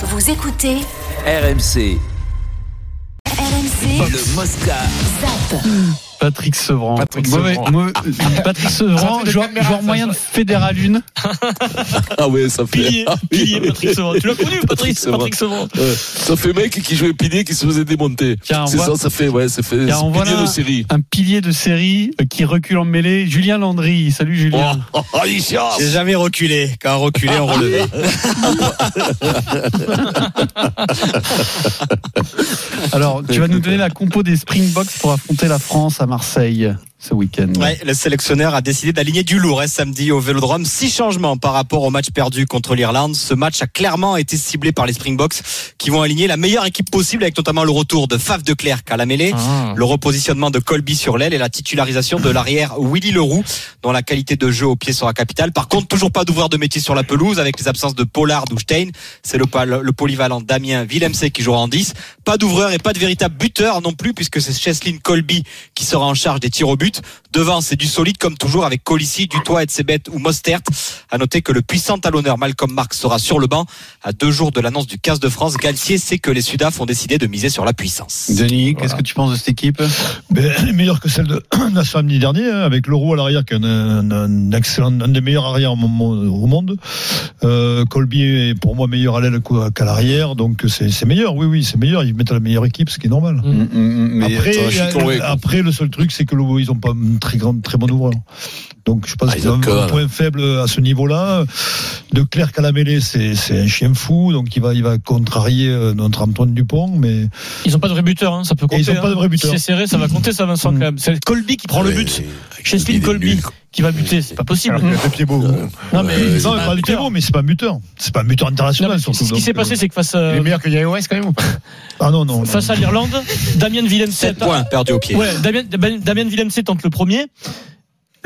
Vous écoutez RMC, RMC le Mosca. Zap. Patrick Sevran. Patrick Sevran. mauvais- Patrick Sevran, joueur, caméra, joueur ça, moyen ça. de Fédéral 1. Ah ouais, ça fait. Pilier, Ah pilier. Patrick Sevran. Tu l'as connu, Patrick, Sevran. Patrick Sevran. Ouais, Ça fait mec qui jouait pilier qui se faisait démonter. Tiens, on C'est voit- ça, ça fait, ouais, ça fait pilier de série. Un pilier de série euh, qui recule en mêlée. Julien Landry. Salut Julien. Oh, oh, chasse. J'ai jamais reculé. Quand reculé, on relevait. Alors, tu vas nous donner la compo des Springboks pour affronter la France à Marseille ce week-end. Ouais, le sélectionneur a décidé d'aligner du lourd hein, samedi au Vélodrome. Six changements par rapport au match perdu contre l'Irlande. Ce match a clairement été ciblé par les Springboks qui vont aligner la meilleure équipe possible avec notamment le retour de Faf de Clerc à la mêlée. Ah. Le repositionnement de Colby sur l'aile et la titularisation de l'arrière Willy Leroux, dont la qualité de jeu au pied sera capitale. Par contre, toujours pas d'ouvreur de métier sur la pelouse avec les absences de Pollard ou Stein. C'est le, polyvalent Damien Villemc qui jouera en 10. Pas d'ouvreur et pas de véritable buteur non plus puisque c'est Cheslin Colby qui sera en charge des tirs au but. Devant, c'est du solide comme toujours avec Colissi, Dutoit, Etzebet ou Mostert. À noter que le puissant talonneur Malcolm Marx sera sur le banc. À deux jours de l'annonce du 15 de France, Galtier sait que les Sudaf ont décidé de miser sur la puissance. Denis, qu'est-ce que tu penses de cette équipe? Ben, elle est meilleure que celle de, de samedi dernier, hein, avec Leroux à l'arrière, qui est un, un- un excellent, un des meilleurs arrières au mo- au monde. Euh, Colby est pour moi meilleur à l'aile qu'à l'arrière, donc c'est c'est meilleur, oui, oui, c'est meilleur. Ils mettent la meilleure équipe, ce qui est normal. Mais Après, attends, je suis euh, après, le seul truc, c'est que le- ils ont pas un très grand, très bon ouvreur. Donc, je pense Ah, qu'ils ils ont un point faible à ce niveau-là. De Clerc à la mêlée, c'est un chien fou, donc il va, il va contrarier euh, notre Antoine Dupont, mais Ils ont pas de vrai buteur, hein, ça peut Et compter. ils ont pas de vrai buteur. Si c'est serré, ça va compter, ça, Vincent, quand même. C'est Colby qui prend le but. Cheslin Colby qui va buter, c'est pas possible. alors qu'il a fait pied beau. Non, mais Euh, c'est Non, pas il. Thébo, mais c'est pas un buteur. C'est pas un buteur Non, international, mais surtout. ce qui s'est passé, c'est que face, Il à- est meilleur que Yao quand même ou pas? Ah non, non. face non. à l'Irlande, Damien Villemc. 7 points perdus au pied. Ouais, Damien, Damien Villemc tente le premier.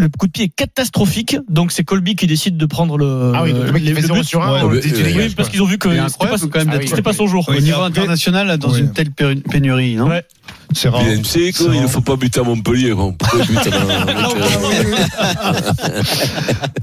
Le coup de pied est catastrophique, donc c'est Colby qui décide de prendre le. Ah oui, donc le mec les- il fait le 0 but. sur 1, Ouais, on mais- le dit, tu ouais. dégages, Oui, parce quoi. qu'ils ont vu que c'était pas, quand même, Ah oui. c'était pas son jour. Au niveau international, dans une telle pénurie, non Ouais. C'est rare. C'est quoi, il ne faut pas buter à Montpellier. Bon, pourquoi il bute à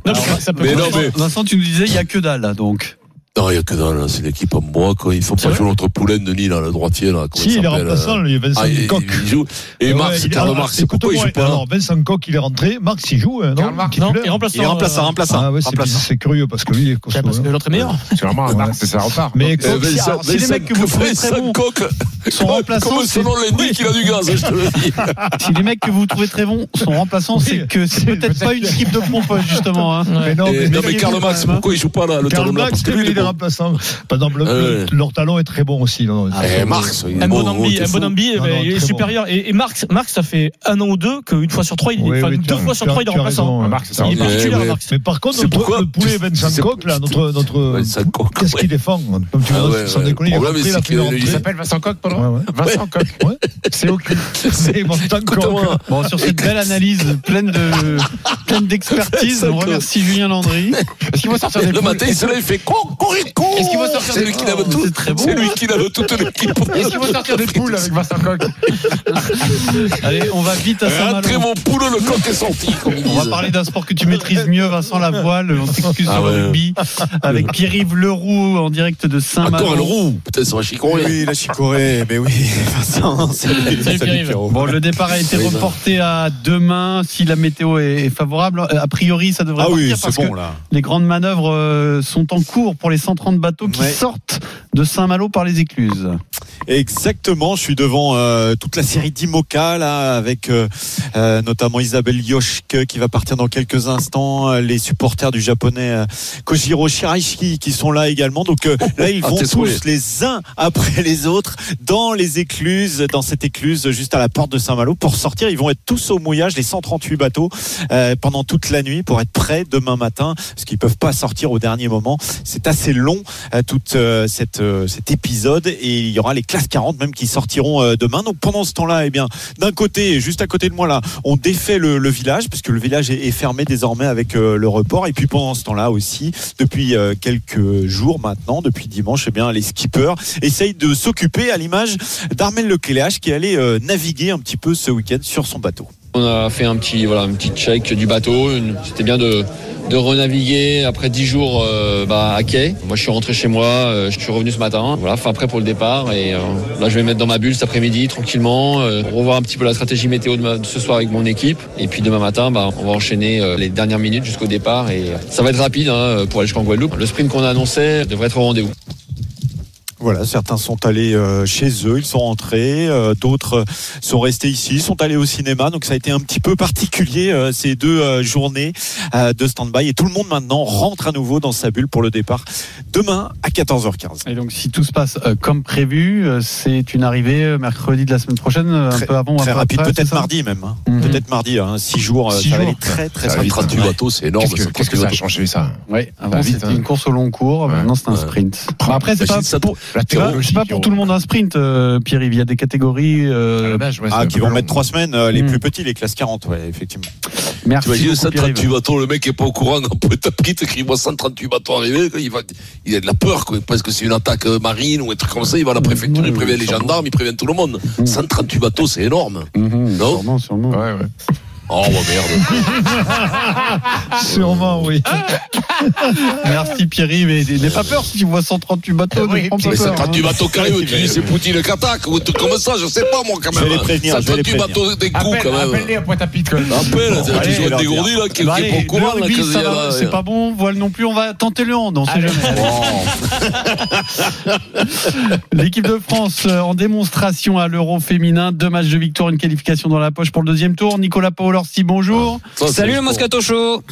Non, mais ça peut Mais non, mais. Vincent, tu nous disais, il y a que dalle, donc. Non, il n'y a que dalle, là, c'est l'équipe en bois, quoi. Ils font pas jouer notre poulain Denis, là, le droitier, là. Si, il est remplaçant, euh, lui, Vincent Ah, il, Coq. il joue. Et Marx, Karl Marx, c'est pourquoi il écoute-moi, joue pas Alors, Vincent Coq, il est rentré. Marx, il joue, hein, Karl Marx, Non, il est remplaçant. Il est remplaçant, euh, remplaçant. Ah ouais, c'est curieux parce que lui, il est costaud. Parce que hein. l'autre est meilleur. C'est vraiment un marque, c'est ça repart. Mais Euh, si- les mecs que vous Vincent Coq, sont remplaçants, Comme c'est- son nom l'indique, il a du gaz, je te le dis. si les mecs que vous trouvez très bons sont remplaçants, Oui. c'est que c'est peut-être pas une équipe de pompe, justement. hein. mais non, Et- Non, mais il est Karl hein. pourquoi il joue pas là, le Karl Marx, Parce que lui, il il est remplaçant. Par exemple, Ah leur talon est très bon aussi. Eh, Marx, il est Un bon, Bonambi, t'es un fou. Bonambi, Non, ben, non, il est supérieur. Et, Marx, Marx, ça fait un an ou deux qu'une fois sur trois, il est, Oui, oui, deux fois sur trois, il est remplaçant. Un hein. Il est ouais. Marx. Mais par contre, C'est notre, poulet Vincent Coq, là, notre, Coq, qu'est-ce qu'il défend Comme tu Ah vois, ouais, sans déconner, il il. Il s'appelle Vincent Coq, Ouais, pardon ouais. Vincent Coq. Ouais. C'est aucun. C'est Écoute-moi. Bon, sur cette belle analyse pleine de pleine d'expertise, on remercie Julien Landry. Est-ce qu'il va sortir des Le matin, il se lève, il fait cocorico. Est-ce qu'il va sortir C'est lui qui lève tout. C'est très bon. C'est lui qui lève toute l'équipe. Est-ce qu'il va sortir des poules avec Vincent Coq Allez, on va vite à Rentrez Saint-Malo. mon poule, le coq est sorti, On va parler d'un sport que tu maîtrises mieux, Vincent Lavoile. On s'excuse Ah sur ouais. le rugby avec Pierre-Yves Leroux en direct de Saint-Malo. Encore le roux. Putain, ça va chicorer. Oui, la chicorée, mais oui. Vincent, salut, Salut, Pierre-Yves. Bon, le départ a été Oui, reporté à demain si la météo est favorable. A priori, ça devrait Ah oui, partir parce bon que là. les grandes manœuvres euh, sont en cours pour les 130 bateaux qui Ouais. sortent de Saint-Malo par les écluses. Exactement, je suis devant euh, toute la série d'IMOCA là, avec euh, euh, notamment Isabelle Yoshke qui va partir dans quelques instants, euh, les supporters du japonais euh, Kojiro Shiraishi qui sont là également. Donc euh, là, ils Ah, vont tous les uns après les autres dans les écluses, dans cette écluse juste à la porte de Saint-Malo. Pour sortir, ils vont être tous au mouillage, les 138 bateaux, euh, pendant toute la nuit pour être prêts demain matin, parce qu'ils peuvent pas sortir au dernier moment. C'est assez long euh, toute euh, cette cet épisode et il y aura les classes 40 même qui sortiront euh, demain. Donc pendant ce temps-là, eh bien d'un côté, juste à côté de moi là, on défait le, village puisque le village est, fermé désormais avec euh, le report. Et puis pendant ce temps-là aussi, depuis euh, quelques jours maintenant, depuis dimanche, eh bien les skippers essayent de s'occuper à l'image d'Armel Lecléache qui allait naviguer un petit peu ce week-end sur son bateau. On a fait un petit, voilà, un petit check du bateau. C'était bien de, de renaviguer après 10 jours euh, bah, à quai. Moi, je suis rentré chez moi, euh, je suis revenu ce matin. Voilà, fin prêt pour le départ. Et euh, là, je vais me mettre dans ma bulle cet après-midi, tranquillement, euh, revoir un petit peu la stratégie météo de, ce soir avec mon équipe. Et puis demain matin, bah, on va enchaîner les dernières minutes jusqu'au départ. Et ça va être rapide hein, pour aller jusqu'en Guadeloupe. Le sprint qu'on a annoncé devrait être au rendez-vous. Voilà, certains sont allés euh, chez eux, ils sont rentrés, euh, d'autres sont restés ici, sont allés au cinéma. Donc ça a été un petit peu particulier euh, ces deux euh, journées euh, de stand-by. Et tout le monde maintenant rentre à nouveau dans sa bulle pour le départ demain à 14h15. Et donc, si tout se passe euh, comme prévu, euh, c'est une arrivée euh, mercredi de la semaine prochaine, un Très- peu avant Très rapide, peut-être mardi même. hein. Mhm. Peut-être mardi, hein. six jours, Six ça va aller très très Ça très va vite, vite. 38 bateaux, c'est énorme. Qu'est-ce que, ça, qu'est-ce que ça a 38 bateaux. changé ça Oui, avant c'était hein. une course au long cours, Ouais. maintenant c'est un sprint. Après, c'est pas, c'est pas- pour tout le monde un sprint, euh, Pierre-Yves. Il y a des catégories. euh, Ah, qui vont mettre trois semaines, euh, les Mhm. plus petits, les classes 40, ouais, effectivement. merci. T'imagines beaucoup, 138 Pierre-Yves. bateaux, le mec est pas au courant, peut taper, t'écris moi 138 bateaux arrivés, il, va, il a de la peur, quoi. parce que c'est une attaque euh, marine ou un truc comme ça, il va à la préfecture, il prévient les gendarmes, il prévient tout le monde. 138 bateaux, c'est énorme. Non sûrement, sûrement. Ouais, ouais. Oh, bah merde. Sûrement, oui. Merci Pierre-Yves. Et n'aie pas peur si tu vois 138 bateaux. pas Mais peur, 138 hein. bateaux arrivent, tu dis c'est Poutine le qu'attaque, ou un truc comme ça, je sais pas moi quand Je vais même. les prévenir, je vais les 138 prévenir. bateaux des coups quand même. appelle-les à Pointe-à-Pitre. quand même. Appelle, allez, toujours leur dégourdi là, qui qui est pas au courant. c'est pas bon. Voile non plus. On va tenter le hand. On sait jamais. L'équipe de France euh, en démonstration à l'Euro féminin. Deux matchs de victoire, une qualification dans la poche pour le deuxième tour. Nicolas Paolorsi, bonjour. Ça, c'est Salut le. Moscato Show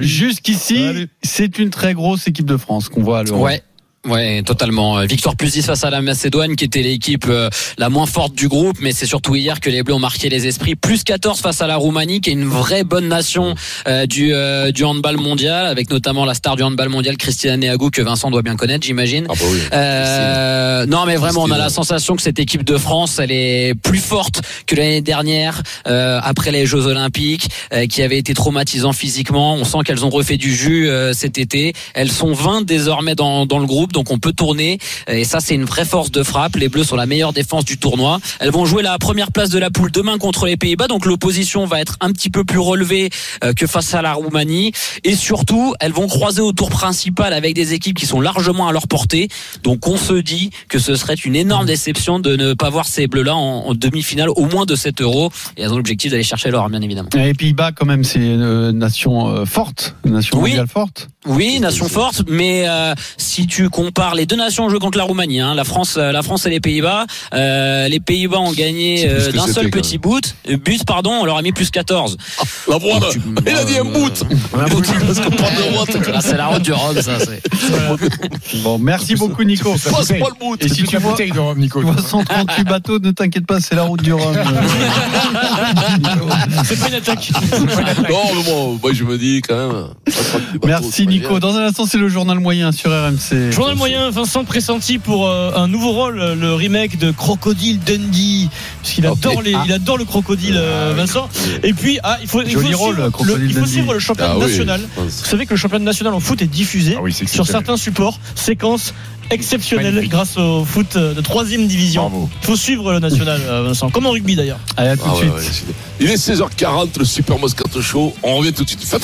Jusqu'ici, c'est une très grosse équipe de France qu'on voit à l'Euro. Ouais. Ouais, totalement. Euh, Victoire plus 10 face à la Macédoine, qui était l'équipe euh, la moins forte du groupe, mais c'est surtout hier que les Bleus ont marqué les esprits. Plus 14 face à la Roumanie, qui est une vraie bonne nation euh, du, euh, du handball mondial, avec notamment la star du handball mondial, Christina Neago, que Vincent doit bien connaître, j'imagine. Ah bah oui. Euh, non mais vraiment on a la sensation que cette équipe de France elle est plus forte que l'année dernière euh, après les Jeux Olympiques euh, qui avaient été traumatisants physiquement on sent qu'elles ont refait du jus euh, cet été elles sont 20 désormais dans, dans le groupe donc on peut tourner et ça c'est une vraie force de frappe les Bleus sont la meilleure défense du tournoi elles vont jouer la première place de la poule demain contre les Pays-Bas donc l'opposition va être un petit peu plus relevée euh, que face à la Roumanie et surtout elles vont croiser au tour principal avec des équipes qui sont largement à leur portée donc on se dit que ce serait une énorme déception de ne pas voir ces bleus-là en, en demi-finale au moins de 7 euros. Et elles ont l'objectif d'aller chercher l'or, bien évidemment. Et les Pays-Bas, quand même, c'est une nation euh, forte, une nation Oui. mondiale forte. Oui, nation forte, mais euh, si tu compares les deux nations en jeu contre la Roumanie, hein, la France, euh, la France et les Pays-Bas, euh, les Pays-Bas ont gagné euh, d'un seul petit bout, but pardon, on leur a mis plus 14. La voile, Tu- il a dit un bout. Parce qu'on parle de droite. Ah, c'est la route du Rhum, ça. Bon, merci beaucoup, Nico. Passe pas le bout. Et si tu vois, de rhum, Nico. tu vois 138 bateaux, ne t'inquiète pas, c'est la route du Rhum. C'est pas une attaque. Non, mais bon, moi je me dis quand même. 138 bateaux, Merci Nico. Dans un instant, c'est le journal moyen sur RMC. Journal moyen, Vincent pressenti pour euh, un nouveau rôle, euh, le remake de Crocodile Dundee, puisqu'il Ah, adore, les, il adore le crocodile, euh, Vincent. Et puis, ah, il faut, il faut Joli rôle, suivre, le, il faut Dundee. suivre le championnat Ah national. Vous savez que le championnat national en foot est diffusé Ah oui, sur exceptionnel. certains supports, séquences exceptionnelles Magnifique. grâce au foot de troisième division. Bravo. Il faut suivre le national, Vincent, comme en rugby d'ailleurs. Allez, à tout Ah de ouais, suite. ouais, Il est 16h40, le Super Moscato Show. On revient tout de suite.